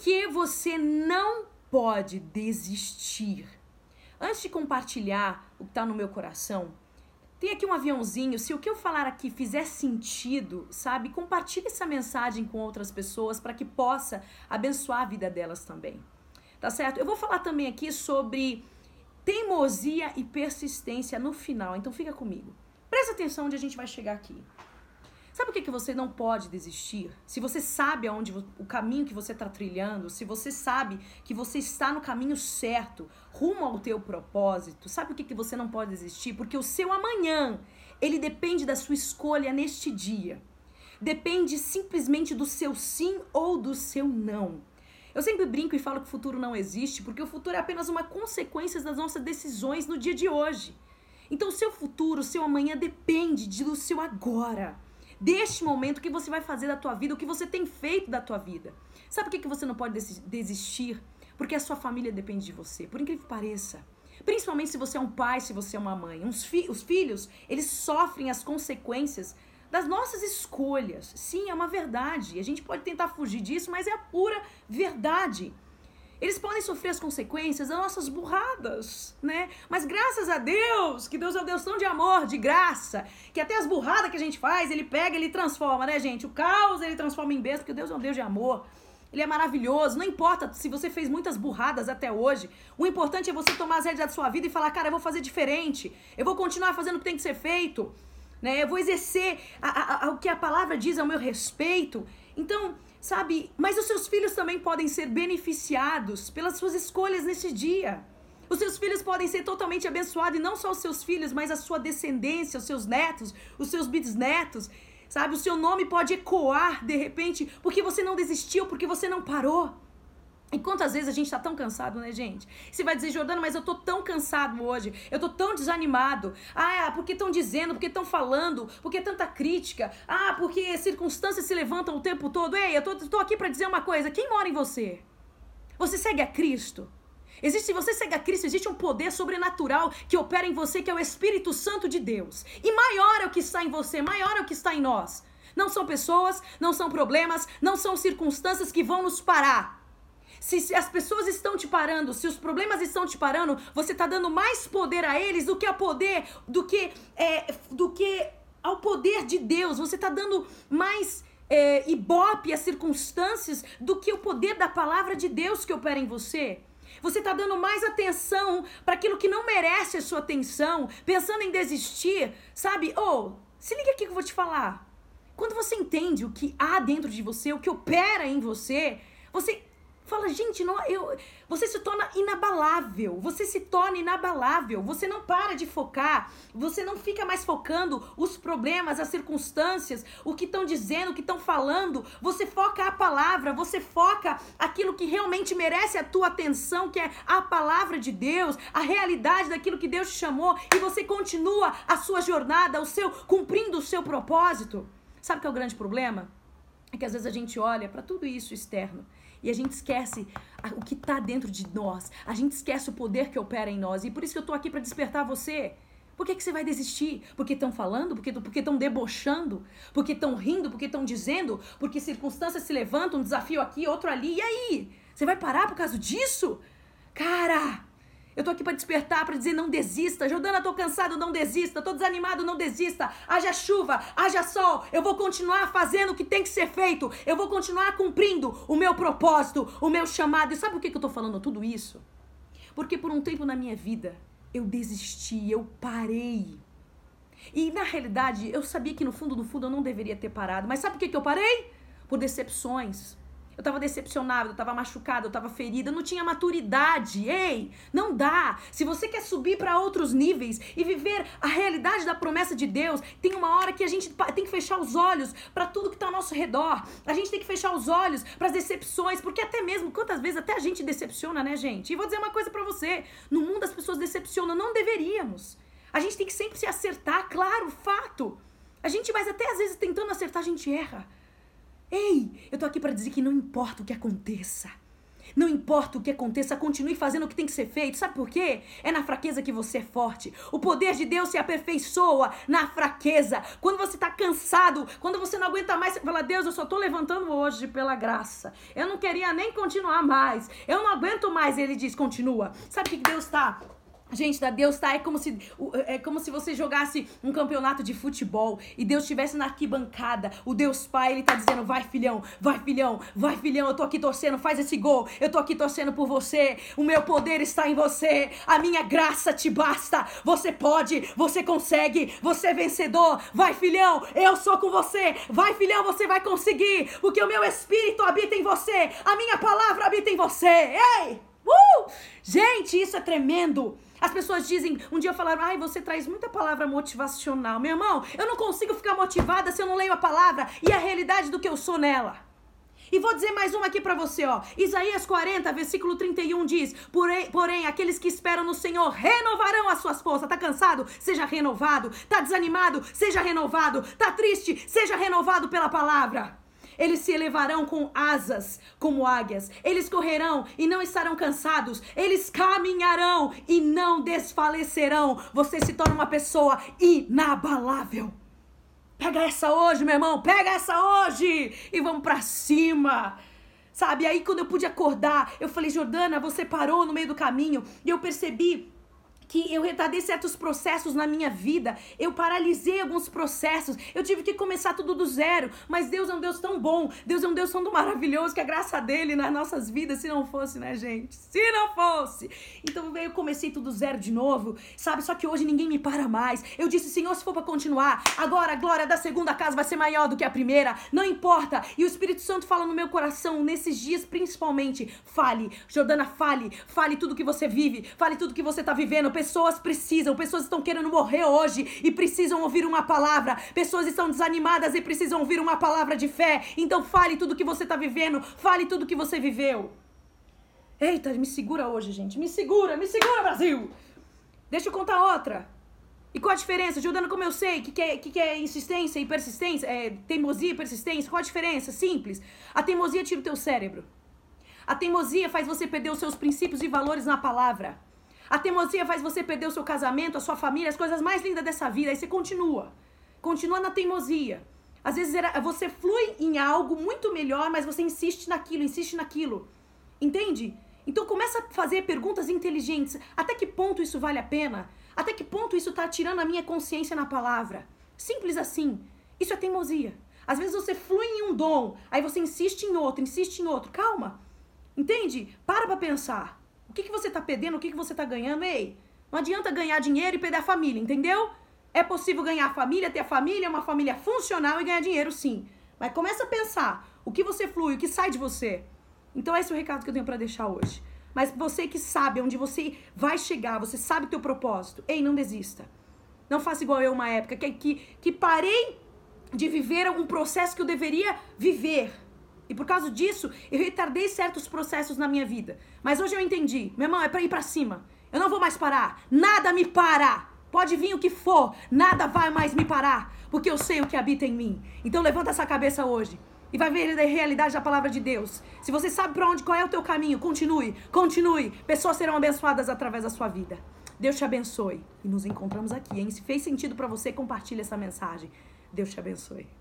que você não pode desistir? Antes de compartilhar o que está no meu coração, tem aqui um aviãozinho. Se o que eu falar aqui fizer sentido, sabe, compartilhe essa mensagem com outras pessoas para que possa abençoar a vida delas também. Tá certo? Eu vou falar também aqui sobre teimosia e persistência no final. Então fica comigo. Presta atenção onde a gente vai chegar aqui. Sabe o que, que você não pode desistir? Se você sabe aonde o caminho que você está trilhando, se você sabe que você está no caminho certo, rumo ao teu propósito, sabe o que, que você não pode desistir? Porque o seu amanhã, ele depende da sua escolha neste dia. Depende simplesmente do seu sim ou do seu não. Eu sempre brinco e falo que o futuro não existe, porque o futuro é apenas uma consequência das nossas decisões no dia de hoje. Então, o seu futuro, o seu amanhã depende do seu agora deste momento, que você vai fazer da tua vida, o que você tem feito da tua vida. Sabe por que, que você não pode desistir? Porque a sua família depende de você, por incrível que pareça. Principalmente se você é um pai, se você é uma mãe. Fi os filhos, eles sofrem as consequências das nossas escolhas. Sim, é uma verdade. A gente pode tentar fugir disso, mas é a pura verdade. Eles podem sofrer as consequências das nossas burradas, né? Mas graças a Deus, que Deus é um Deus tão de amor, de graça, que até as burradas que a gente faz, ele pega, ele transforma, né, gente? O caos ele transforma em bênção, porque Deus é um Deus de amor. Ele é maravilhoso. Não importa se você fez muitas burradas até hoje. O importante é você tomar as rédeas da sua vida e falar, cara, eu vou fazer diferente. Eu vou continuar fazendo o que tem que ser feito. Né? Eu vou exercer a, a, a, o que a palavra diz ao meu respeito. Então, sabe? Mas os seus filhos também podem ser beneficiados pelas suas escolhas nesse dia. Os seus filhos podem ser totalmente abençoados, e não só os seus filhos, mas a sua descendência, os seus netos, os seus bisnetos. Sabe? O seu nome pode ecoar de repente, porque você não desistiu, porque você não parou. E quantas vezes a gente tá tão cansado, né, gente? Você vai dizer, Jordana, mas eu tô tão cansado hoje, eu tô tão desanimado. Ah, é, porque estão dizendo, porque estão falando, porque tanta crítica. Ah, porque circunstâncias se levantam o tempo todo. Ei, eu tô, tô aqui para dizer uma coisa: quem mora em você? Você segue a Cristo? Existe, se você segue a Cristo, existe um poder sobrenatural que opera em você, que é o Espírito Santo de Deus. E maior é o que está em você, maior é o que está em nós. Não são pessoas, não são problemas, não são circunstâncias que vão nos parar. Se, as pessoas estão te parando, se os problemas estão te parando, você está dando mais poder a eles do que a poder, do que, é, do que ao poder de Deus. Você está dando mais é, ibope às circunstâncias do que o poder da palavra de Deus que opera em você. Você está dando mais atenção para aquilo que não merece a sua atenção, pensando em desistir, sabe? Ou, oh, se liga aqui que eu vou te falar. Quando você entende o que há dentro de você, o que opera em você, você Fala, gente, não, eu, você se torna inabalável. Você se torna inabalável. Você não para de focar. Você não fica mais focando os problemas, as circunstâncias, o que estão dizendo, o que estão falando. Você foca a palavra. Você foca aquilo que realmente merece a tua atenção, que é a palavra de Deus, a realidade daquilo que Deus te chamou. E você continua a sua jornada, o seu cumprindo o seu propósito. Sabe que é o grande problema? É que às vezes a gente olha para tudo isso externo e a gente esquece o que está dentro de nós. A gente esquece o poder que opera em nós. E por isso que eu estou aqui para despertar você. Por que, que você vai desistir? Porque estão falando? Porque estão debochando? Porque estão rindo? Porque estão dizendo? Porque circunstâncias se levantam, um desafio aqui, outro ali. E aí? Você vai parar por causa disso? Cara, eu tô aqui para despertar, para dizer não desista. Jordana, tô cansado, não desista. Tô desanimado, não desista. Haja chuva, haja sol. Eu vou continuar fazendo o que tem que ser feito. Eu vou continuar cumprindo o meu propósito, o meu chamado. E sabe por que, que eu tô falando tudo isso? Porque por um tempo na minha vida eu desisti, eu parei. E na realidade, eu sabia que no fundo, no fundo, eu não deveria ter parado. Mas sabe por que, que eu parei? Por decepções eu tava decepcionada, eu tava machucada, eu tava ferida, eu não tinha maturidade. Ei, não dá. Se você quer subir para outros níveis e viver a realidade da promessa de Deus, tem uma hora que a gente tem que fechar os olhos para tudo que tá ao nosso redor. A gente tem que fechar os olhos para as decepções, porque até mesmo quantas vezes até a gente decepciona, né, gente? E vou dizer uma coisa para você, no mundo as pessoas decepcionam, não deveríamos. A gente tem que sempre se acertar, claro, fato. A gente, mas até às vezes tentando acertar, a gente erra. Ei, eu tô aqui para dizer que não importa o que aconteça. Não importa o que aconteça, continue fazendo o que tem que ser feito. Sabe por quê? É na fraqueza que você é forte. O poder de Deus se aperfeiçoa na fraqueza. Quando você está cansado, quando você não aguenta mais, você fala: Deus, eu só estou levantando hoje pela graça. Eu não queria nem continuar mais. Eu não aguento mais. Ele diz: continua. Sabe o que Deus está Gente, da Deus tá é como se é como se você jogasse um campeonato de futebol e Deus estivesse na arquibancada. O Deus Pai, ele tá dizendo: "Vai, filhão, vai, filhão, vai, filhão, eu tô aqui torcendo, faz esse gol. Eu tô aqui torcendo por você. O meu poder está em você. A minha graça te basta. Você pode, você consegue, você é vencedor. Vai, filhão, eu sou com você. Vai, filhão, você vai conseguir, porque o meu espírito habita em você. A minha palavra habita em você. Ei! Uh! Gente, isso é tremendo. As pessoas dizem, um dia falaram, ai, você traz muita palavra motivacional. Meu irmão, eu não consigo ficar motivada se eu não leio a palavra e a realidade do que eu sou nela. E vou dizer mais uma aqui para você, ó. Isaías 40, versículo 31 diz: porém, porém, aqueles que esperam no Senhor renovarão as suas forças. Tá cansado? Seja renovado. Tá desanimado? Seja renovado. Tá triste? Seja renovado pela palavra. Eles se elevarão com asas como águias. Eles correrão e não estarão cansados. Eles caminharão e não desfalecerão. Você se torna uma pessoa inabalável. Pega essa hoje, meu irmão. Pega essa hoje e vamos para cima. Sabe? Aí quando eu pude acordar, eu falei: "Jordana, você parou no meio do caminho". E eu percebi que eu retardei certos processos na minha vida, eu paralisei alguns processos, eu tive que começar tudo do zero, mas Deus é um Deus tão bom, Deus é um Deus tão maravilhoso, que a graça dele nas nossas vidas, se não fosse, né, gente? Se não fosse! Então eu comecei tudo zero de novo, sabe? Só que hoje ninguém me para mais. Eu disse, Senhor, se for para continuar, agora a glória da segunda casa vai ser maior do que a primeira, não importa. E o Espírito Santo fala no meu coração, nesses dias principalmente, fale, Jordana, fale, fale tudo que você vive, fale tudo que você tá vivendo, Pessoas precisam, pessoas estão querendo morrer hoje e precisam ouvir uma palavra. Pessoas estão desanimadas e precisam ouvir uma palavra de fé. Então fale tudo que você está vivendo, fale tudo que você viveu. Eita, me segura hoje, gente. Me segura, me segura, Brasil! Deixa eu contar outra. E qual a diferença? Jordana, como eu sei que, que, é, que, que é insistência e persistência, é, teimosia e persistência, qual a diferença? Simples. A teimosia tira o teu cérebro. A teimosia faz você perder os seus princípios e valores na palavra. A teimosia faz você perder o seu casamento, a sua família, as coisas mais lindas dessa vida. Aí você continua. Continua na teimosia. Às vezes você flui em algo muito melhor, mas você insiste naquilo, insiste naquilo. Entende? Então começa a fazer perguntas inteligentes. Até que ponto isso vale a pena? Até que ponto isso está tirando a minha consciência na palavra? Simples assim. Isso é teimosia. Às vezes você flui em um dom, aí você insiste em outro, insiste em outro. Calma. Entende? Para pra pensar. O que, que você está perdendo? O que, que você está ganhando? Ei, não adianta ganhar dinheiro e perder a família, entendeu? É possível ganhar a família, ter a família, uma família funcional e ganhar dinheiro, sim. Mas começa a pensar o que você flui, o que sai de você. Então esse é o recado que eu tenho para deixar hoje. Mas você que sabe onde você vai chegar, você sabe o teu propósito. Ei, não desista. Não faça igual eu uma época que, que, que parei de viver um processo que eu deveria viver. E por causa disso, eu retardei certos processos na minha vida. Mas hoje eu entendi. Meu irmão, é para ir para cima. Eu não vou mais parar. Nada me para. Pode vir o que for, nada vai mais me parar, porque eu sei o que habita em mim. Então levanta essa cabeça hoje e vai ver a realidade da palavra de Deus. Se você sabe para onde qual é o teu caminho, continue, continue. Pessoas serão abençoadas através da sua vida. Deus te abençoe. E nos encontramos aqui, hein? Se fez sentido para você, compartilhe essa mensagem. Deus te abençoe.